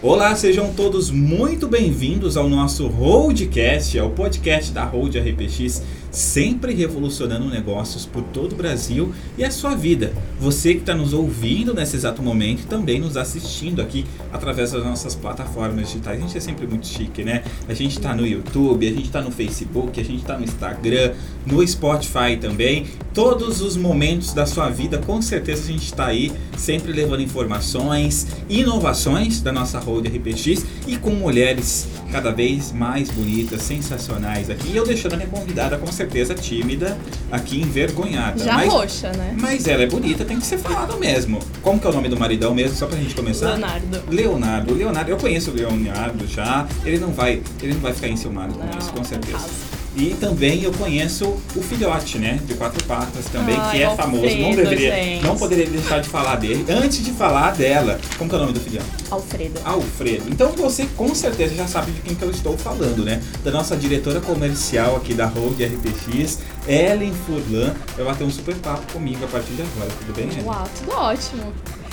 Olá, sejam todos muito bem-vindos ao nosso Roadcast, ao podcast da Road RPX, sempre revolucionando negócios por todo o Brasil e a sua vida. Você que está nos ouvindo nesse exato momento e também nos assistindo aqui através das nossas plataformas digitais. A gente é sempre muito chique, né? A gente está no YouTube, a gente está no Facebook, a gente está no Instagram, no Spotify também. Todos os momentos da sua vida, com certeza a gente está aí sempre levando informações, inovações da nossa Road RPX e com mulheres cada vez mais bonitas, sensacionais aqui. E eu deixando a minha convidada com certeza tímida, aqui envergonhada. Já mas, roxa, né? mas ela é bonita, tem que ser falado mesmo. Como que é o nome do maridão mesmo, só pra gente começar? Leonardo. Leonardo. Leonardo, eu conheço o Leonardo já. Ele não vai, ele não vai ficar enciumado com Não, isso, com certeza. E também eu conheço o filhote, né? De quatro patas também, Ai, que é Alfredo, famoso. Não deveria, gente. não poderia deixar de falar dele. Antes de falar dela, como que é o nome do filhote? Alfredo. Alfredo. Então você com certeza já sabe de quem que eu estou falando, né? Da nossa diretora comercial aqui da Road RPX, Ellen Furlan. Vai bater um super papo comigo a partir de agora, tudo bem, Ellen? Uau, tudo ótimo.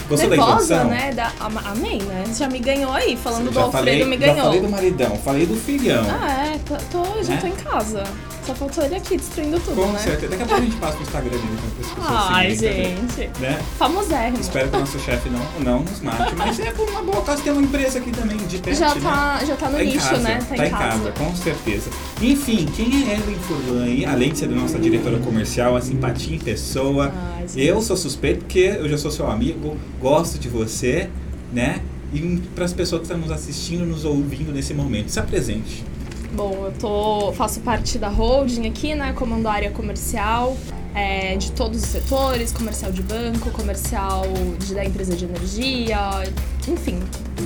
Gostou da Nervosa, né? Da, am- amém, né? Já me ganhou aí, falando do já Alfredo, falei, me Já ganhou. falei do maridão, falei do filhão. Ah, é, tô, tô- já Né? tô em casa. Só faltou ele aqui destruindo tudo, com né? certeza. Daqui a pouco a gente passa no Instagram dele para as pessoas Ai, gente. Né? Famosérrimo. Espero que o nosso chefe não, não nos mate, mas é por uma boa causa. Tem uma empresa aqui também de pet, Já né? tá, já tá no Tá nicho, casa, né? Tá, em casa. com certeza. Enfim, quem é Ellen Furlan aí? Além de ser nossa diretora comercial, a simpatia em pessoa. Ai, eu sou suspeito porque eu já sou seu amigo, gosto de você, né? E para as pessoas que estão nos assistindo, nos ouvindo nesse momento, se apresente. Bom, eu tô, faço parte da holding aqui, né? Comando a área comercial é, de todos os setores, comercial de banco, comercial de, da empresa de energia, enfim.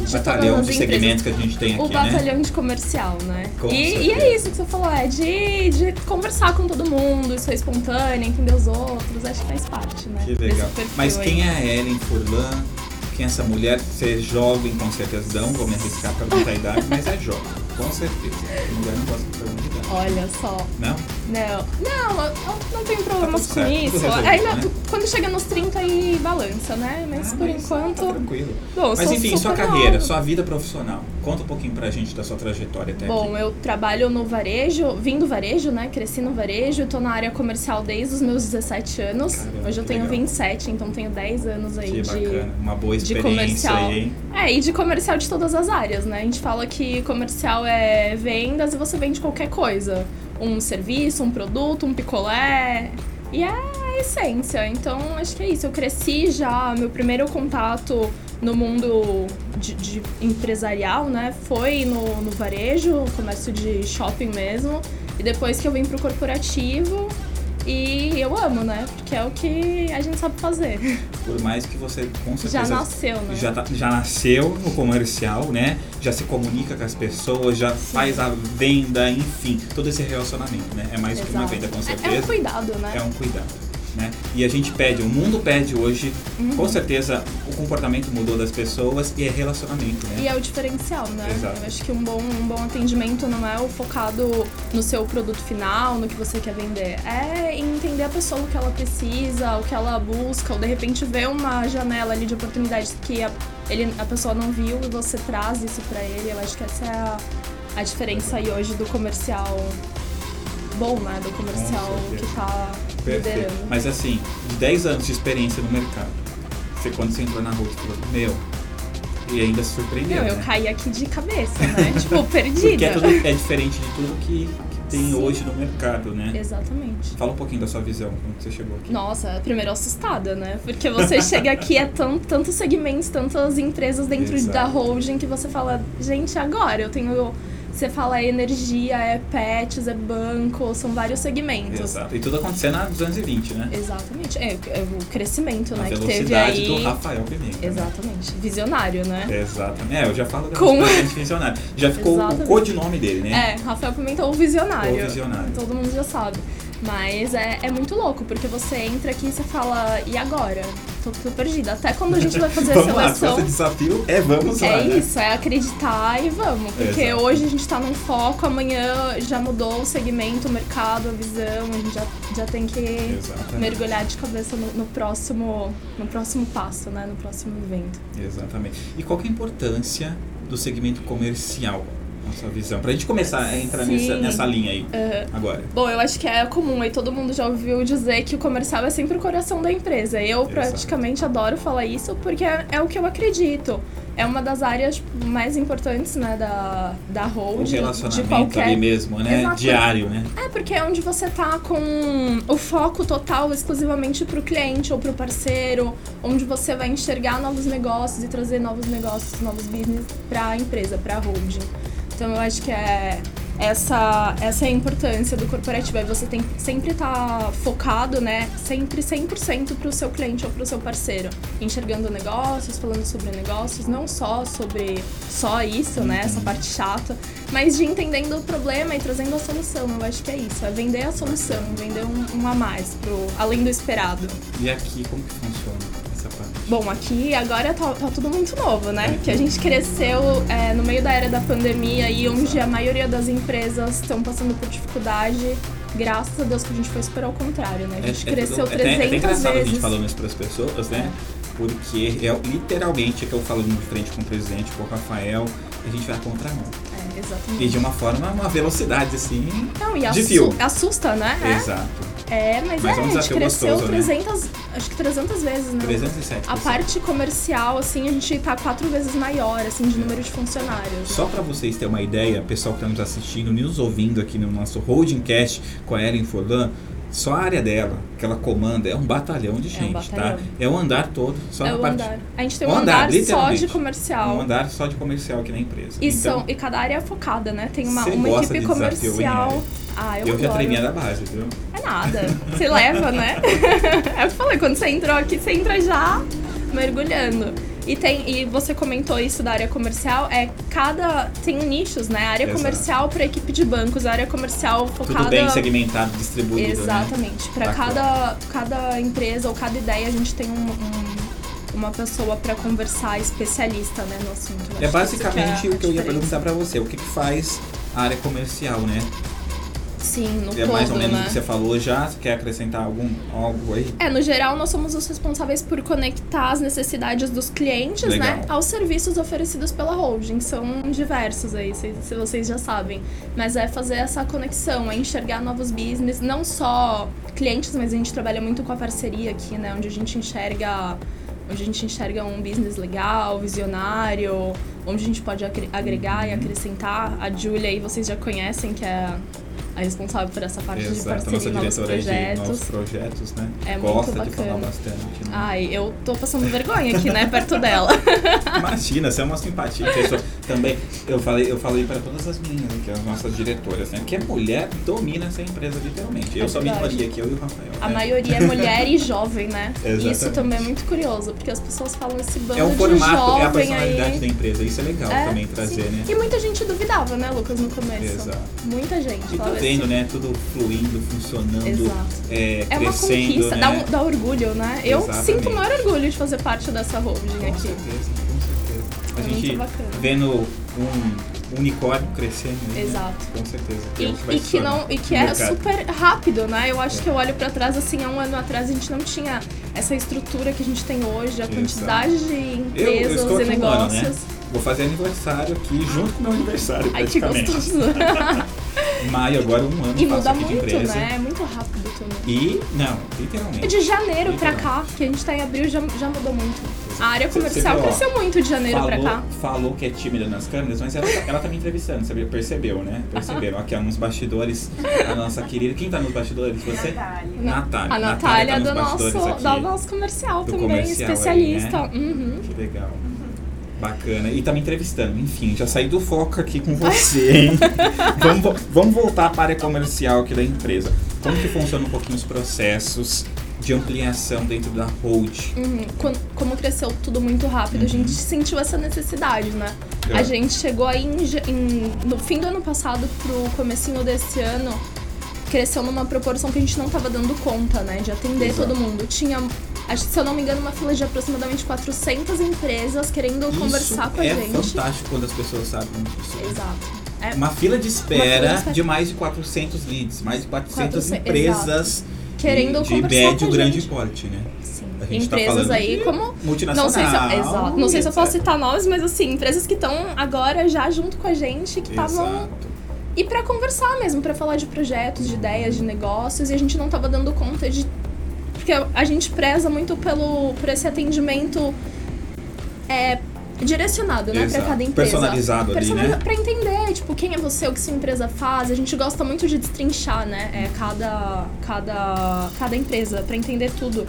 De Batalhão de segmentos que a gente tem O aqui, né? batalhão de comercial, né? Com E, e é isso que você falou, é de, de conversar com todo mundo, ser espontânea, entender os outros, acho que faz parte, né? Que legal. Mas aí. quem é a Ellen Furlan? Quem é essa mulher? Ser jovem, com certeza não. Vou me arriscar para perguntar a idade, mas é jovem, com certeza. A mulher não gosta de perguntar a idade. Olha só. Não? Não, não, eu não, tenho problemas tudo com isso. resolvido, Ainda, né? quando chega nos 30 aí balança, né? Mas Ah, por mas enquanto. Tá tranquilo. Bom, Mas sou enfim, sua carreira, nova. sua vida profissional. Conta um pouquinho pra gente da sua trajetória até Bom, aqui. eu trabalho no varejo, vim do varejo, né? Cresci no varejo, tô na área comercial desde os meus 17 anos. Caramba, Hoje eu tenho legal. 27, então tenho 10 anos aí Que de. bacana, uma boa de experiência comercial. aí, hein? É, e de comercial de todas as áreas, né? A gente fala que comercial é vendas e você vende qualquer coisa. Um serviço, um produto, um picolé. E é a essência. Então, acho que é isso. Eu cresci já, meu primeiro contato no mundo de, de empresarial, né? Foi no, no varejo, comércio de shopping mesmo. E depois que eu vim pro corporativo. E eu amo, né? Porque é o que a gente sabe fazer. Por mais que você com certeza Já nasceu, né? já, tá- já nasceu no comercial, né? Já se comunica com as pessoas, já faz a venda, enfim, todo esse relacionamento, né? É mais que uma Exato. venda, com É- certeza. É um cuidado, né? É um cuidado. Né? E a gente pede, o mundo pede hoje, Uhum. com certeza o comportamento mudou das pessoas e é relacionamento, né? E é o diferencial, né? Exato. Eu acho que um bom, um bom atendimento não é o focado no seu produto final, no que você quer vender. É entender a pessoa o que ela precisa, o que ela busca, ou de repente ver uma janela ali de oportunidades que a, ele, a pessoa não viu e você traz isso pra ele. Eu acho que essa é a, a diferença aí hoje do comercial bom, né? Do comercial que tá Perfeito. liderando. Mas assim, de 10 anos de experiência no mercado, você quando você entrou na rua, você falou, meu, e ainda se surpreendeu, Meu, eu né? caí aqui de cabeça, né? tipo, Porque perdida. é, tudo, é diferente de tudo que, que tem Sim. hoje no mercado, né? Exatamente. Fala um pouquinho da sua visão quando você chegou aqui. Nossa, primeiro assustada, né? Porque você chega aqui, é tão, tantos segmentos, tantas empresas dentro Exato. da holding que você fala, gente, agora eu tenho. Você fala é energia, é pets, é banco, são vários segmentos. Exato. E tudo acontecendo na 220, né? Exatamente. É, é o crescimento, A né? Que teve velocidade aí. do Rafael Pimenta. né? Exatamente. Visionário, né? Exatamente. É, eu já falo da Com- visionário. Já ficou Exatamente. o codinome dele, né? É, Rafael Pimenta, o visionário. O visionário. Todo mundo já sabe. Mas é, é muito louco, porque você entra aqui e você fala, e agora? Tô, tô perdida. Até quando a gente vai fazer a lá, se seleção. você desafio é vamos lá. É né? isso, é acreditar e vamos. Porque Exato. hoje a gente tá num foco, amanhã já mudou o segmento, o mercado, a visão, a gente já, já tem que Exatamente. mergulhar de cabeça no, no próximo, no próximo passo, né? No próximo evento. Exatamente. E qual que é a importância do segmento comercial, na sua visão? Pra gente começar a entrar Sim. nessa, nessa linha aí Aham. agora. Bom, eu acho que é comum aí todo mundo já ouviu dizer que o comercial é sempre o coração da empresa. Eu Exato. praticamente adoro falar isso porque é, é o que eu acredito. É uma das áreas mais importantes, né, da, da O hold, de relacionamento qualquer ali mesmo, né? Exato. Diário, né? É, porque é onde você tá com o foco total exclusivamente pro cliente ou pro parceiro, onde você vai enxergar novos negócios e trazer novos negócios, novos business pra empresa, pra holding. Então eu acho que é essa, essa é a importância do corporativo. Aí você tem que sempre estar focado, né? Sempre 100% pro seu cliente ou pro seu parceiro. Enxergando negócios, falando sobre negócios, não só sobre só isso, né? Essa parte chata, mas de entendendo o problema e trazendo a solução. Eu acho que é isso. É vender a solução, vender um, um a mais, pro, além do esperado. E aqui, como que funciona? Bom, aqui agora tá, tá tudo muito novo, né? Que a gente cresceu é, no meio da era da pandemia e onde a maioria das empresas estão passando por dificuldade. Graças a Deus que a gente foi super ao contrário, né? A gente cresceu tudo- é, até- é até 300 engraçado a gente vezes. falando isso pras pessoas, né? Porque é literalmente é que eu falo de frente com o presidente, com o Rafael, a gente vai contra a mão. É, E exatamente. de uma forma, uma velocidade assim. Não, e de assu- fio. assusta, né? É. Exato. É, mas, Mas é é, um a gente desafio cresceu gostoso, né? 300, acho que 300 vezes, né? 307. A parte comercial, assim, a gente tá quatro vezes maior, assim, de número de funcionários. Só para vocês terem uma ideia, pessoal que está nos assistindo, nos ouvindo aqui no nosso Holding Cast com a Erin Forlan, só a área dela, que ela comanda, é um batalhão de É um gente, batalhão. tá? É o andar todo, só é na o parte. andar. A gente tem Um um andar, andar, só de comercial. Um andar só de comercial aqui na empresa. E, então, são, e cada área é focada, né? Tem uma, uma equipe de comercial. Ah, eu, eu já tremia da base, viu? É nada. Se leva, né? é o que eu falei, quando você entrou aqui, você entra já mergulhando. E tem e você comentou isso da área comercial, é cada tem nichos, né? Área Exato. comercial para equipe de bancos, área comercial focada Tudo bem segmentado, distribuído, né? Exatamente. Para Bacana. cada, cada empresa ou cada ideia, a gente tem um- um- uma pessoa para conversar especialista né, no assunto. É basicamente que é o que eu ia perguntar para você. O que, que faz a área comercial, né? Sim, no É todo, mais ou menos né? o que você falou já. Você quer acrescentar algum, algo aí? É, no geral, nós somos os responsáveis por conectar as necessidades dos clientes, Legal. né, aos serviços oferecidos pela holding. São diversos aí, se, se vocês já sabem. Mas é fazer essa conexão, é enxergar novos business, não só clientes, mas a gente trabalha muito com a parceria aqui, né, onde a gente enxerga onde a gente enxerga um business legal, visionário, onde a gente pode agre- agregar Uhum. e acrescentar. A Julia aí vocês já conhecem, que é a responsável por essa parte de Exato, a parceria nossa e novos diretora de projetos. novos projetos, né? É muito Gosta de bacana. falar bastante. Né? Ai, eu tô passando vergonha aqui, né, perto dela. Imagina, você é uma simpatia. Pessoa. Também, eu falei, eu falei para todas as meninas aqui, as nossas diretoras, né? Que a mulher domina essa empresa, literalmente. Eu É sou a minoria aqui, eu e o Rafael. A né? maioria é mulher e jovem, né? Exatamente. Isso também é muito curioso, porque as pessoas falam esse bando É o de formato, jovem é a personalidade aí. da empresa. Isso é legal É, também trazer, sim. né? E muita gente duvidava, né, Lucas, no começo. Exato. Muita gente. E falava vendo, assim, né? Tudo fluindo, funcionando, Exato. é, É uma conquista, né? dá, um- dá orgulho, né? Eu Exatamente. sinto o maior orgulho de fazer parte dessa holding Com aqui. certeza. A É gente vendo um unicórnio crescendo. né? Exato. Com certeza. E, é e que, não, e que é super rápido, né? Eu acho É. que eu olho pra trás, assim, há um ano atrás a gente não tinha essa estrutura que a gente tem hoje, a Exato. quantidade de Eu, eu empresas estou e um ano, né? negócios. Vou fazer aniversário aqui junto com meu aniversário, Ai, que gostoso. Maio agora, um ano E muda muito, né? É muito rápido também. E, não, literalmente. de janeiro pra Literal. cá, que a gente tá em abril, já, já mudou muito. A área Você- você comercial viu, ó, cresceu muito de janeiro falou, pra cá. falou que é tímida nas câmeras, mas ela, ela tá me entrevistando, sabe? Percebeu, né? Perceberam. Aqui, ó, nos bastidores, a nossa querida. Quem tá nos bastidores? Você? Natália. Natália. A Natália tá do nos nosso, aqui. do nosso comercial Do também, comercial aí, especialista. né? Uhum. Que legal. Bacana. E tá me entrevistando. Enfim, já saí do foco aqui com você, hein? vamos, vamos voltar para a área comercial aqui da empresa. Como que funciona um pouquinho os processos de ampliação dentro da hold? Uhum. Como cresceu tudo muito rápido, a Uhum. gente sentiu essa necessidade, né? É. A gente chegou aí em em- no fim do ano passado pro comecinho desse ano, cresceu numa proporção que a gente não estava dando conta, né, de atender Exato. todo mundo. Tinha, acho que, se eu não me engano, uma fila de aproximadamente 400 empresas querendo Isso conversar com a é gente. fantástico quando as pessoas sabem disso. Exato. É, Uma fila de espera fila de de mais de 400 leads, mais de 400 400, empresas Querendo de, de conversar médio com a grande gente. porte, né? sim. Tá Empresas falando aí como multinacional. Não sei se eu, exato. Não sei se eu posso citar nomes, mas assim, empresas que estão agora já junto com a gente, que estavam. E pra conversar mesmo, pra falar de projetos, de ideias, de negócios, e a gente não tava dando conta de. Porque a gente preza muito pelo, por esse atendimento é, direcionado, né, Exato. cada empresa. Personalizado ali, Personaliza- né? Pra entender, tipo, quem é você, o que sua empresa faz. A gente gosta muito de destrinchar, né, é, cada, cada, cada empresa, pra entender tudo.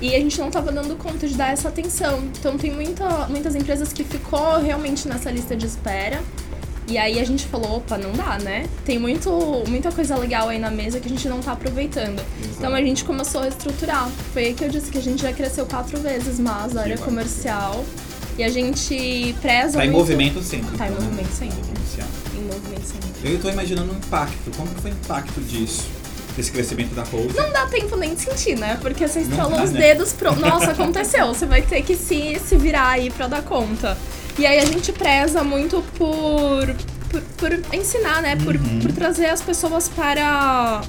E a gente não tava dando conta de dar essa atenção. Então tem muita, muitas empresas que ficou realmente nessa lista de espera. E aí a gente falou, opa, não dá, né? Tem muito, muita coisa legal aí na mesa que a gente não tá aproveitando. Então a gente começou a estruturar. Foi aí que eu disse que a gente já cresceu quatro vezes mais a área bacana. E a gente preza Tá em muito... movimento sempre. Tá em então, né? movimento sempre. Em movimento sempre. Eu tô imaginando o impacto. Como que foi o impacto disso? Desse crescimento da Hold? Não dá tempo nem de sentir, né? Porque você estralou dá, os né? dedos pro. Nossa, aconteceu. Você vai ter que se, se virar aí pra dar conta. E aí a gente preza muito por. por, por ensinar, né? Por, Uhum. por trazer as pessoas para.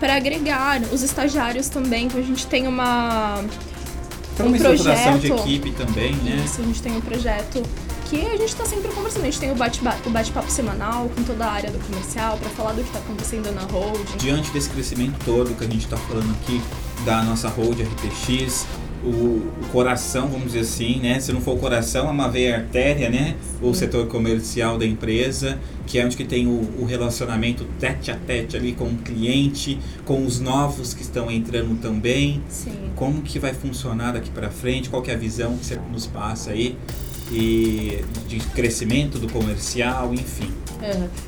para agregar. Os estagiários também, que a gente tem uma. Um uma estruturação de projeto. equipe também, né? Isso, a gente tem um projeto que a gente tá sempre conversando. A gente tem o bate-papo semanal com toda a área do comercial pra falar do que tá acontecendo na holding. Diante desse crescimento todo que a gente está falando aqui da nossa Hold RPX, o, o coração, vamos dizer assim, né? Se não for o coração, é uma veia artéria, né? O setor comercial da empresa, que é onde que tem o, o relacionamento tete a tete ali com o cliente, com os novos que estão entrando também. Sim. Como que vai funcionar daqui para frente? Qual que é a visão que você nos passa aí? E de crescimento do comercial, enfim.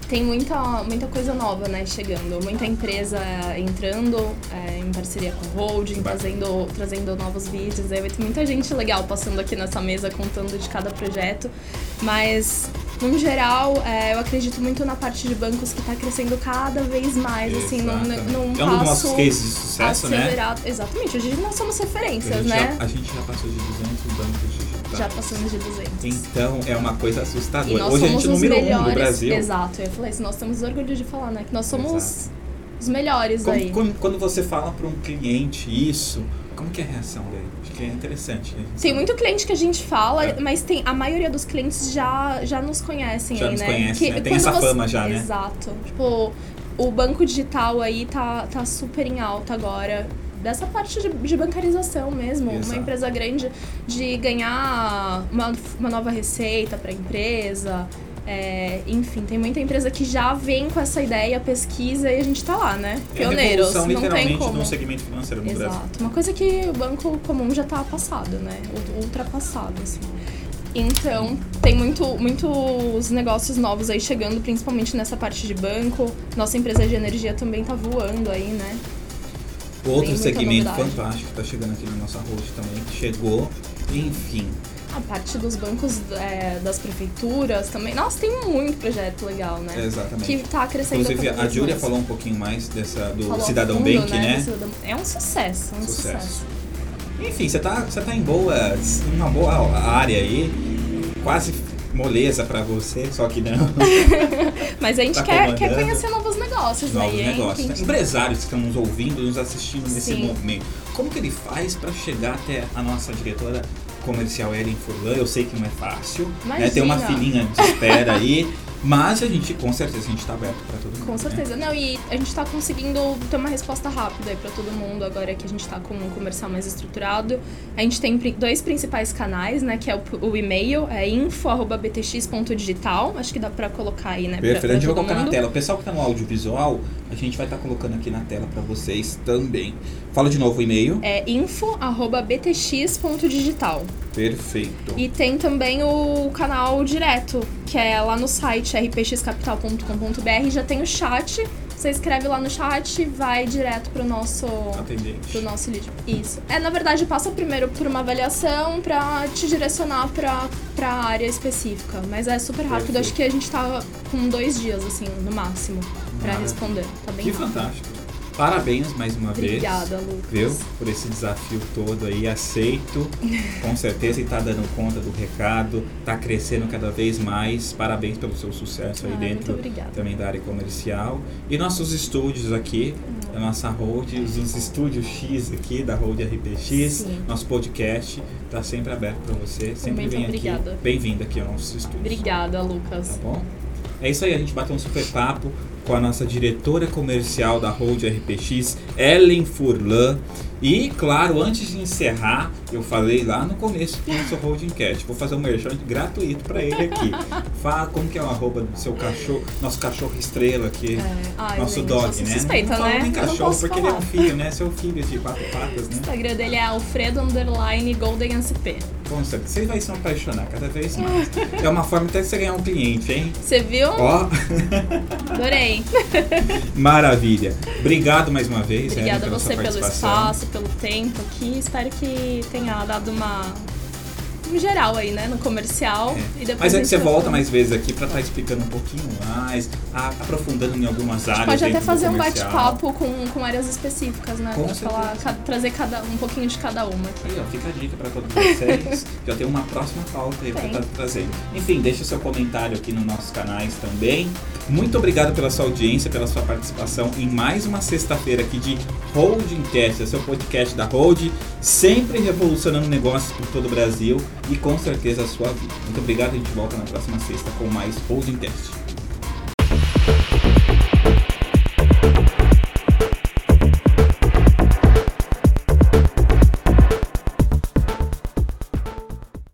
Tem muita, muita coisa nova, né, chegando. Muita empresa entrando é, em parceria com o holding, trazendo, trazendo novos vídeos. Aí vai ter muita gente legal passando aqui nessa mesa, contando de cada projeto. Mas, no geral, é, eu acredito muito na parte de bancos que está crescendo cada vez mais, assim, num, num é um dos passo nossos cases de sucesso, né? acelerado. Exatamente, hoje nós somos referências, né? já, a gente já passou de 200 bancos. Já passamos de 200. Então é uma coisa assustadora. Hoje a gente é número melhores. um do Brasil. Exato, eu falar isso. Nós temos orgulho de falar, né? Que nós somos Exato. os melhores Como- aí. quando, quando você fala para um cliente isso, como que é a reação dele? Acho que é interessante. Né? Tem muito cliente que a gente fala, É. mas tem a maioria dos clientes já, já nos conhecem Já aí, nos né? conhece, né? Tem essa fama já, né? Exato. Tipo, o banco digital aí tá, tá super em alta agora. Dessa parte de, de bancarização mesmo. Exato. Uma empresa grande de ganhar uma, uma nova receita pra empresa. É, enfim, tem muita empresa que já vem com essa ideia, pesquisa e a gente tá lá, né? É a Pioneiros. revolução, não tem como. de um segmento financeiro no Brasil. Exato. Uma coisa que o banco comum já tá passado, né? Ultrapassado, assim. Então, tem muito, muitos negócios novos aí chegando, principalmente nessa parte de banco. Nossa empresa de energia também tá voando aí, né? Outro segmento novidade. fantástico que está chegando aqui na nossa host também, que chegou. Enfim, A parte dos bancos é, das prefeituras também. Nossa, tem muito projeto legal, né? exatamente. Que tá crescendo Inclusive, a Júlia falou um pouquinho mais dessa, do Falou Cidadão fundo, Bank, né? Cidadão- É um sucesso, um Sucesso. sucesso. Enfim, você tá, você tá em boa, uma boa área aí, quase moleza pra você, só que não. Mas a gente Tá quer, quer conhecer novos negócios Novos aí, negócios. Gente- Empresários que estão nos ouvindo, nos assistindo nesse Sim. momento. Como que ele faz pra chegar até a nossa diretora comercial Ellen Furlan? Eu sei que não é fácil, né? Tem uma Imagina. filinha de espera aí, mas a gente, com certeza, a gente tá aberto pra todo mundo. Com né? certeza. Não, e a gente tá conseguindo ter uma resposta rápida aí pra todo mundo agora que a gente tá com um comercial mais estruturado. A gente tem dois principais canais, né? Que é o, o e-mail, é info.btx.digital. Acho que dá pra colocar aí, né? Perfeito, pra a gente vai colocar na mundo. tela. O pessoal que tá no audiovisual, a gente vai estar colocando aqui na tela pra vocês também. Fala de novo o e-mail. É info.btx.digital. Perfeito. E tem também o canal direto, que é lá no site rpxcapital.com.br. Já tem o chat. Você escreve lá no chat, vai direto pro nosso Atendente. do nosso lead. Isso. É, na verdade, passa primeiro por uma avaliação pra te direcionar pra, pra área específica. Mas é super rápido, Perfeito. acho que a gente tá com dois dias, assim, no máximo, pra Maravilha. responder. Tá bem Que rápido. fantástico. Parabéns mais uma Obrigada, vez. Lucas. Viu? Por esse desafio todo aí, aceito. Com certeza e tá dando conta do recado, tá crescendo cada vez mais. Parabéns pelo seu sucesso aí Ah, dentro muito obrigada. também da área comercial. E nossos estúdios aqui, Uhum. da nossa Hold, os estúdios X aqui da Hold RPX, Sim. nosso podcast, tá sempre aberto para você. Sempre Muito vem obrigada. aqui. Bem-vindo aqui aos nossos estúdios. Obrigada, Lucas. Tá bom? É isso aí, a gente bateu um super papo com a nossa diretora comercial da Hold RPX, Ellen Furlan. E, claro, antes de encerrar, eu falei lá no começo do nosso Holding Cast, vou fazer um merchan gratuito para ele aqui. Fala como que é o arroba do seu cachorro, nosso cachorro estrela aqui, É, ai, nosso dog, né? Suspeita, não né? nem Eu não cachorro, porque ele é um falar. filho, né? Seu filho de quatro patas, O né? Instagram dele é Alfredo Você vai se apaixonar cada vez mais. É uma forma até de você ganhar um cliente, hein? Você viu? Ó, Adorei. maravilha. Obrigado mais uma vez, Ellen, Obrigada a você pelo espaço, pelo tempo aqui. Espero que tenha dado uma. Um geral aí, né? No comercial. É. E depois Mas é que você volta falando. mais vezes aqui pra estar explicando um pouquinho mais, a- aprofundando em algumas áreas. pode até fazer um bate-papo com, com áreas específicas, né? Com pra falar, ca- trazer cada, um pouquinho de cada uma aqui. Aí, ó, fica a dica pra todos vocês. Já tem uma próxima pauta aí pra estar trazendo. Enfim, deixa o seu comentário aqui nos nossos canais também. Muito obrigado pela sua audiência, pela sua participação em mais uma sexta-feira aqui de Holding Cast, é seu podcast da Hold, sempre revolucionando negócios por todo o Brasil e com certeza a sua vida. Muito obrigado, a gente volta na próxima sexta com mais Holding Cast.